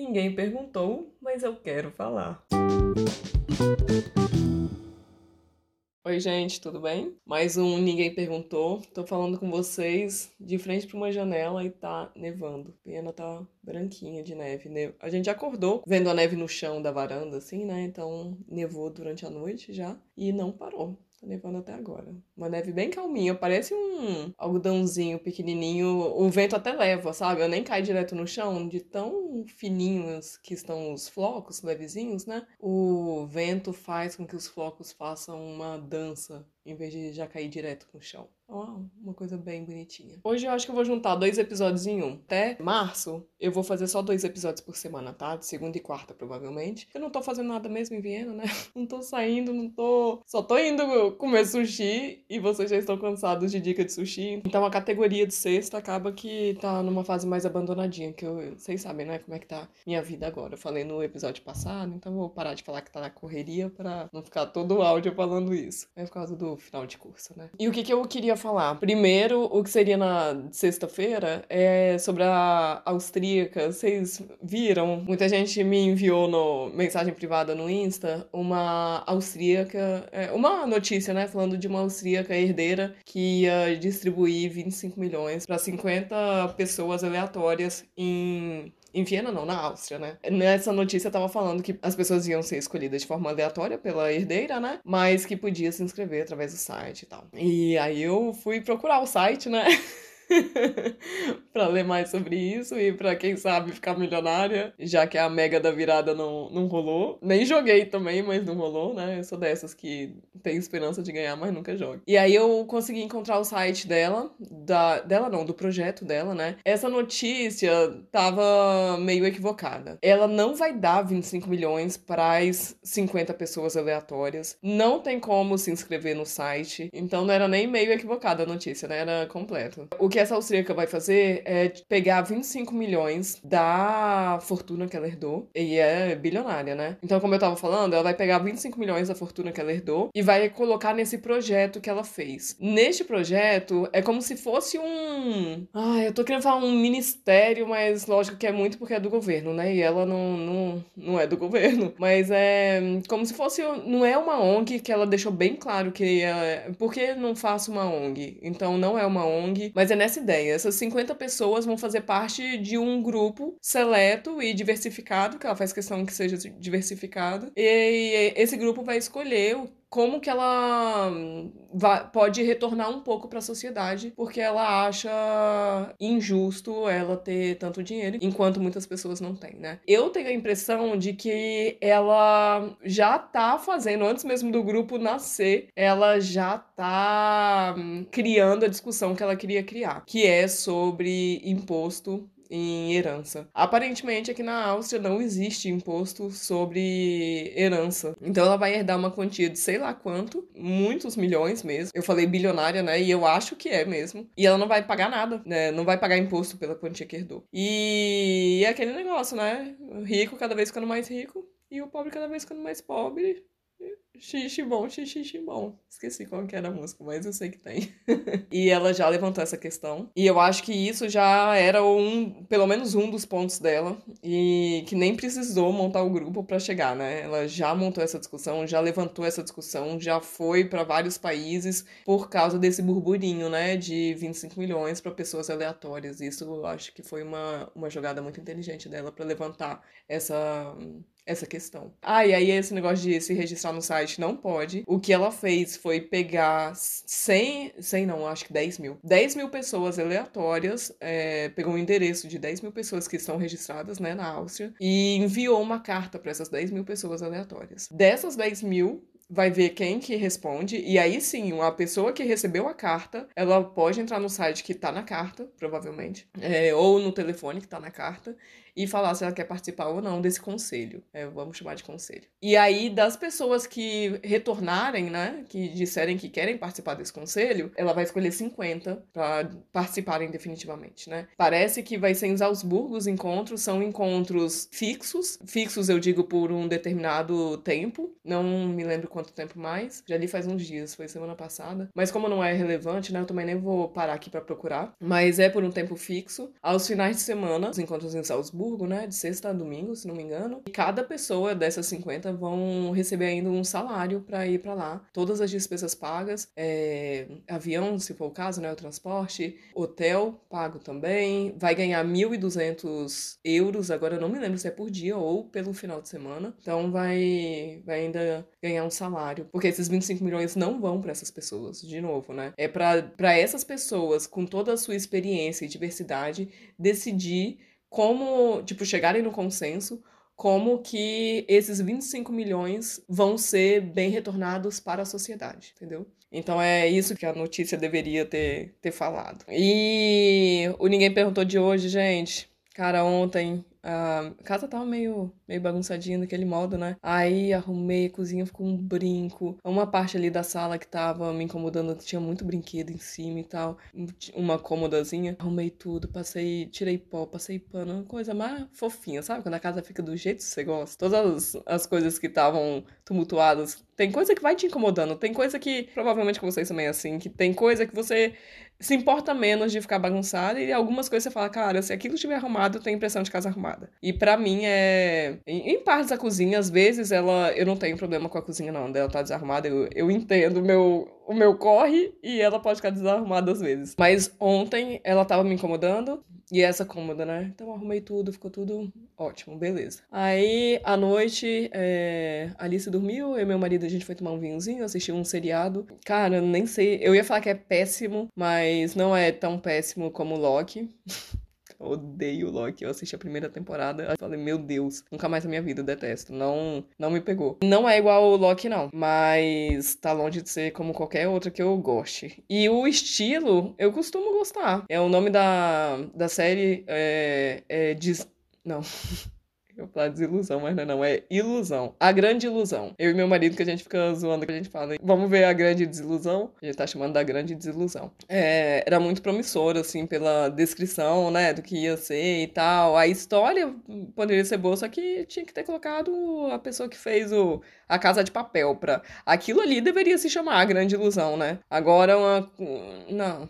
Ninguém perguntou, mas eu quero falar. Oi, gente, tudo bem? Mais um Ninguém Perguntou. Tô falando com vocês de frente para uma janela e tá nevando. Pena tá branquinha de neve. A gente acordou vendo a neve no chão da varanda, assim, né? Então nevou durante a noite já e não parou. Tá nevando até agora. Uma neve bem calminha, parece um algodãozinho pequenininho. O vento até leva, sabe? Eu nem cai direto no chão, de tão fininhos que estão os flocos levezinhos, né? O vento faz com que os flocos façam uma dança em vez de já cair direto no chão. Uma coisa bem bonitinha. Hoje eu acho que eu vou juntar dois episódios em um. Até março, eu vou fazer só dois episódios por semana, tá? De segunda e quarta, provavelmente. Eu não tô fazendo nada mesmo em Viena, né? Não tô saindo, não tô. Só tô indo comer sushi e vocês já estão cansados de dica de sushi. Então a categoria de sexta acaba que tá numa fase mais abandonadinha, que eu, vocês sabem, né? Como é que tá minha vida agora. Eu falei no episódio passado, então vou parar de falar que tá na correria pra não ficar todo o áudio falando isso. É por causa do final de curso, né? E o que, que eu queria falar? Primeiro, o que seria na sexta-feira é sobre a austríaca. Vocês viram? Muita gente me enviou no mensagem privada no Insta uma austríaca, é, uma notícia, né, falando de uma austríaca herdeira que ia distribuir 25 milhões para 50 pessoas aleatórias em em Viena, não, na Áustria, né? Nessa notícia tava falando que as pessoas iam ser escolhidas de forma aleatória pela herdeira, né? Mas que podia se inscrever através do site e tal. E aí eu fui procurar o site, né? para ler mais sobre isso e para quem sabe ficar milionária, já que a mega da virada não, não rolou. Nem joguei também, mas não rolou, né? Eu sou dessas que tem esperança de ganhar, mas nunca jogo. E aí eu consegui encontrar o site dela, da dela não, do projeto dela, né? Essa notícia tava meio equivocada. Ela não vai dar 25 milhões para as 50 pessoas aleatórias. Não tem como se inscrever no site. Então não era nem meio equivocada a notícia, né? Era completo. O que essa austríaca vai fazer é pegar 25 milhões da fortuna que ela herdou, e é bilionária, né? Então, como eu tava falando, ela vai pegar 25 milhões da fortuna que ela herdou e vai colocar nesse projeto que ela fez. Neste projeto, é como se fosse um. Ah, eu tô querendo falar um ministério, mas lógico que é muito porque é do governo, né? E ela não, não, não é do governo. Mas é como se fosse. Não é uma ONG que ela deixou bem claro que. É, por que não faço uma ONG? Então, não é uma ONG, mas é nessa essa ideia. Essas 50 pessoas vão fazer parte de um grupo seleto e diversificado, que ela faz questão que seja diversificado. E esse grupo vai escolher como que ela hum, vai, pode retornar um pouco para a sociedade, porque ela acha injusto ela ter tanto dinheiro, enquanto muitas pessoas não têm, né? Eu tenho a impressão de que ela já tá fazendo, antes mesmo do grupo nascer, ela já tá hum, criando a discussão que ela queria criar, que é sobre imposto em herança. Aparentemente, aqui na Áustria não existe imposto sobre herança. Então ela vai herdar uma quantia de sei lá quanto, muitos milhões mesmo. Eu falei bilionária, né? E eu acho que é mesmo. E ela não vai pagar nada, né? Não vai pagar imposto pela quantia que herdou. E é aquele negócio, né? O rico cada vez ficando mais rico e o pobre cada vez ficando mais pobre. Xixi bom, xixi bom. Esqueci qual que era a música, mas eu sei que tem. e ela já levantou essa questão. E eu acho que isso já era um, pelo menos um dos pontos dela. E que nem precisou montar o grupo para chegar, né? Ela já montou essa discussão, já levantou essa discussão, já foi para vários países por causa desse burburinho, né? De 25 milhões para pessoas aleatórias. Isso eu acho que foi uma, uma jogada muito inteligente dela para levantar essa essa questão. Ah, e aí esse negócio de se registrar no site não pode. O que ela fez foi pegar 100, 100 não, acho que 10 mil. 10 mil pessoas aleatórias, é, pegou o um endereço de 10 mil pessoas que estão registradas, né, na Áustria, e enviou uma carta para essas 10 mil pessoas aleatórias. Dessas 10 mil, vai ver quem que responde, e aí sim, a pessoa que recebeu a carta, ela pode entrar no site que tá na carta, provavelmente, é, ou no telefone que tá na carta, e falar se ela quer participar ou não desse conselho. É, vamos chamar de conselho. E aí, das pessoas que retornarem, né, que disserem que querem participar desse conselho, ela vai escolher 50 para participarem definitivamente, né? Parece que vai ser em Salzburgo os encontros, são encontros fixos. Fixos eu digo por um determinado tempo, não me lembro quanto tempo mais. Já li faz uns dias, foi semana passada. Mas como não é relevante, né, eu também nem vou parar aqui para procurar. Mas é por um tempo fixo. Aos finais de semana, os encontros em Salzburgo né? De sexta a domingo, se não me engano. E cada pessoa dessas 50 vão receber ainda um salário para ir para lá. Todas as despesas pagas, é, avião, se for o caso, né? O transporte, hotel pago também. Vai ganhar 1.200 euros, agora eu não me lembro se é por dia ou pelo final de semana. Então vai, vai ainda ganhar um salário. Porque esses 25 milhões não vão para essas pessoas, de novo, né? É para essas pessoas, com toda a sua experiência e diversidade, decidir como, tipo, chegarem no consenso como que esses 25 milhões vão ser bem retornados para a sociedade, entendeu? Então é isso que a notícia deveria ter, ter falado. E o Ninguém Perguntou de hoje, gente. Cara, ontem a casa tava meio, meio bagunçadinha daquele modo, né? Aí arrumei, a cozinha ficou um brinco. Uma parte ali da sala que tava me incomodando, tinha muito brinquedo em cima e tal. Uma cômodazinha. Arrumei tudo, passei, tirei pó, passei pano, uma coisa mais fofinha, sabe? Quando a casa fica do jeito que você gosta. Todas as, as coisas que estavam tumultuadas. Tem coisa que vai te incomodando, tem coisa que, provavelmente com vocês também é assim, que tem coisa que você se importa menos de ficar bagunçada e algumas coisas você fala, cara, se aquilo estiver arrumado, eu tenho impressão de casa arrumada. E para mim é. Em, em partes da cozinha, às vezes ela. Eu não tenho problema com a cozinha, não. Dela tá desarrumada. Eu, eu entendo meu, o meu corre e ela pode ficar desarrumada às vezes. Mas ontem ela tava me incomodando. E essa cômoda, né? Então arrumei tudo, ficou tudo ótimo, beleza. Aí, à noite, é... Alice dormiu, eu e meu marido, a gente foi tomar um vinhozinho, assistir um seriado. Cara, nem sei, eu ia falar que é péssimo, mas não é tão péssimo como Loki. odeio Loki. Eu assisti a primeira temporada, eu falei, meu Deus, nunca mais na minha vida, detesto. Não, não me pegou. Não é igual o Loki, não. Mas tá longe de ser como qualquer outra que eu goste. E o estilo, eu costumo gostar. É o nome da, da série é, é Dis... Não. Eu falar desilusão, mas não é não, é ilusão. A grande ilusão. Eu e meu marido, que a gente fica zoando, que a gente fala, vamos ver a grande desilusão. A gente tá chamando da grande desilusão. É, era muito promissor, assim, pela descrição, né, do que ia ser e tal. A história poderia ser boa, só que tinha que ter colocado a pessoa que fez o, a Casa de Papel pra... Aquilo ali deveria se chamar a grande ilusão, né? Agora uma... Não.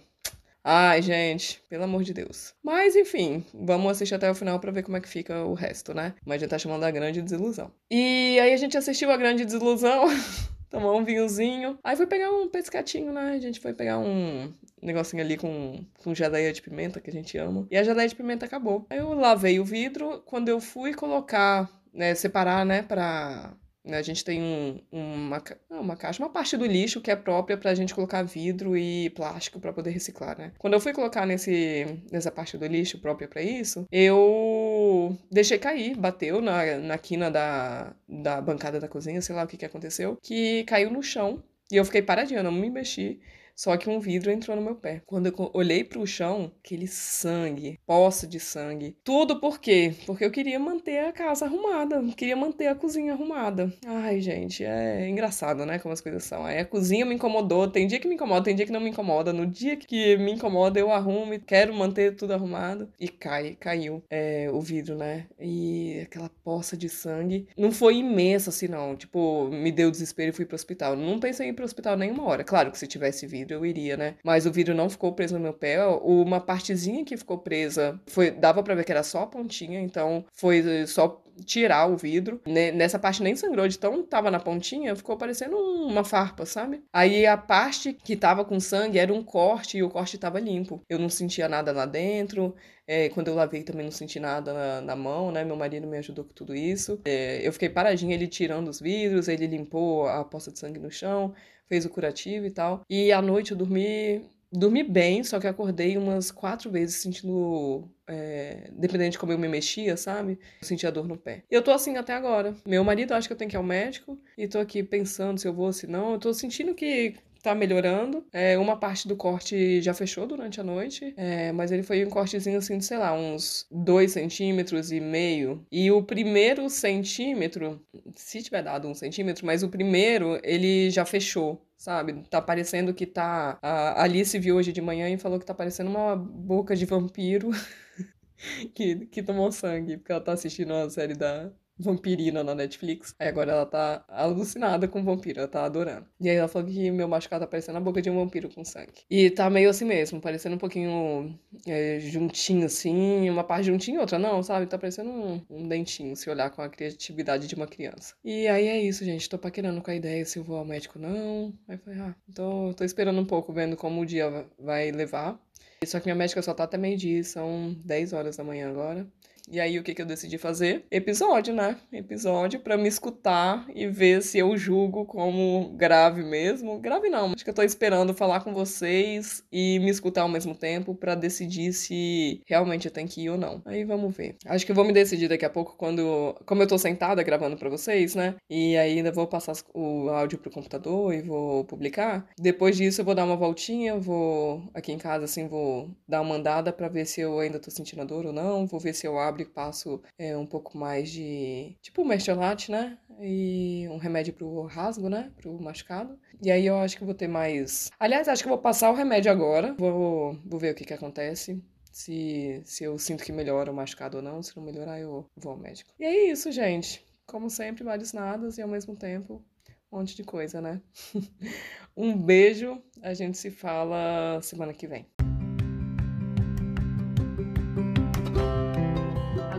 Ai, gente, pelo amor de Deus. Mas enfim, vamos assistir até o final para ver como é que fica o resto, né? Mas gente tá chamando a grande desilusão. E aí a gente assistiu a grande desilusão. tomou um vinhozinho. Aí foi pegar um pescatinho, né? A gente foi pegar um negocinho ali com, com geleia de pimenta, que a gente ama. E a geleia de pimenta acabou. Aí eu lavei o vidro. Quando eu fui colocar, né, separar, né, pra a gente tem um, uma, uma caixa, uma parte do lixo que é própria para a gente colocar vidro e plástico para poder reciclar, né? Quando eu fui colocar nesse, nessa parte do lixo própria para isso, eu deixei cair, bateu na, na quina da, da bancada da cozinha, sei lá o que, que aconteceu, que caiu no chão. E eu fiquei paradinha, não me mexi. Só que um vidro entrou no meu pé. Quando eu olhei para o chão, aquele sangue, poça de sangue. Tudo por quê? Porque eu queria manter a casa arrumada, queria manter a cozinha arrumada. Ai, gente, é engraçado, né? Como as coisas são. Aí a cozinha me incomodou. Tem dia que me incomoda, tem dia que não me incomoda. No dia que me incomoda, eu arrumo e quero manter tudo arrumado. E cai, caiu é, o vidro, né? E aquela poça de sangue. Não foi imensa assim, não. Tipo, me deu desespero e fui pro hospital. Não pensei em ir pro hospital nenhuma hora. Claro que se tivesse vidro, vidro, eu iria, né? Mas o vidro não ficou preso no meu pé. Uma partezinha que ficou presa, foi dava para ver que era só a pontinha, então foi só tirar o vidro. Nessa parte nem sangrou, de tão tava na pontinha, ficou parecendo uma farpa, sabe? Aí a parte que tava com sangue era um corte e o corte tava limpo. Eu não sentia nada lá dentro. É, quando eu lavei também não senti nada na, na, mão, né? Meu marido me ajudou com tudo isso. É, eu fiquei paradinha, ele tirando os vidros, ele limpou a poça de sangue no chão, fez o curativo e tal. E à noite eu dormi, dormi bem, só que acordei umas quatro vezes sentindo. É, dependendo de como eu me mexia, sabe? Eu sentia dor no pé. E eu tô assim até agora. Meu marido acha que eu tenho que ir ao médico. E tô aqui pensando se eu vou ou se não. Eu tô sentindo que tá melhorando. É, uma parte do corte já fechou durante a noite, é, mas ele foi um cortezinho assim de, sei lá, uns 2 centímetros e meio. E o primeiro centímetro, se tiver dado um centímetro, mas o primeiro ele já fechou sabe? Tá parecendo que tá. A Alice viu hoje de manhã e falou que tá parecendo uma boca de vampiro que, que tomou sangue, porque ela tá assistindo a série da, vampirina na Netflix. Aí agora ela tá alucinada com vampiro, ela tá adorando. E aí ela falou que meu machucado tá parecendo a boca de um vampiro com sangue. E tá meio assim mesmo, parecendo um pouquinho é, juntinho assim, uma parte juntinha e outra não, sabe? Tá parecendo um, um, dentinho, se olhar com a criatividade de uma criança. E aí é isso, gente. Tô paquerando com a ideia se eu vou ao médico não. Aí foi, ah, tô, tô esperando um pouco, vendo como o dia vai levar. Só que minha médica só tá até meio-dia, são 10 horas da manhã agora. E aí o que, que eu decidi fazer? Episódio, né? Episódio para me escutar e ver se eu julgo como grave mesmo. Grave não, acho que eu tô esperando falar com vocês e me escutar ao mesmo tempo para decidir se realmente eu tenho que ir ou não. Aí vamos ver. Acho que eu vou me decidir daqui a pouco quando, como eu tô sentada gravando para vocês, né? E aí ainda vou passar o áudio pro computador e vou publicar. Depois disso eu vou dar uma voltinha, vou aqui em casa assim, vou dar uma andada para ver se eu ainda tô sentindo a dor ou não, vou ver se eu abro passo é, um pouco mais de. Tipo mercholate, né? E um remédio pro rasgo, né? Pro machucado. E aí eu acho que vou ter mais. Aliás, acho que vou passar o remédio agora. Vou, vou ver o que que acontece. Se, se eu sinto que melhora o machucado ou não. Se não melhorar, eu vou ao médico. E é isso, gente. Como sempre, vários nadas e ao mesmo tempo um monte de coisa, né? um beijo. A gente se fala semana que vem.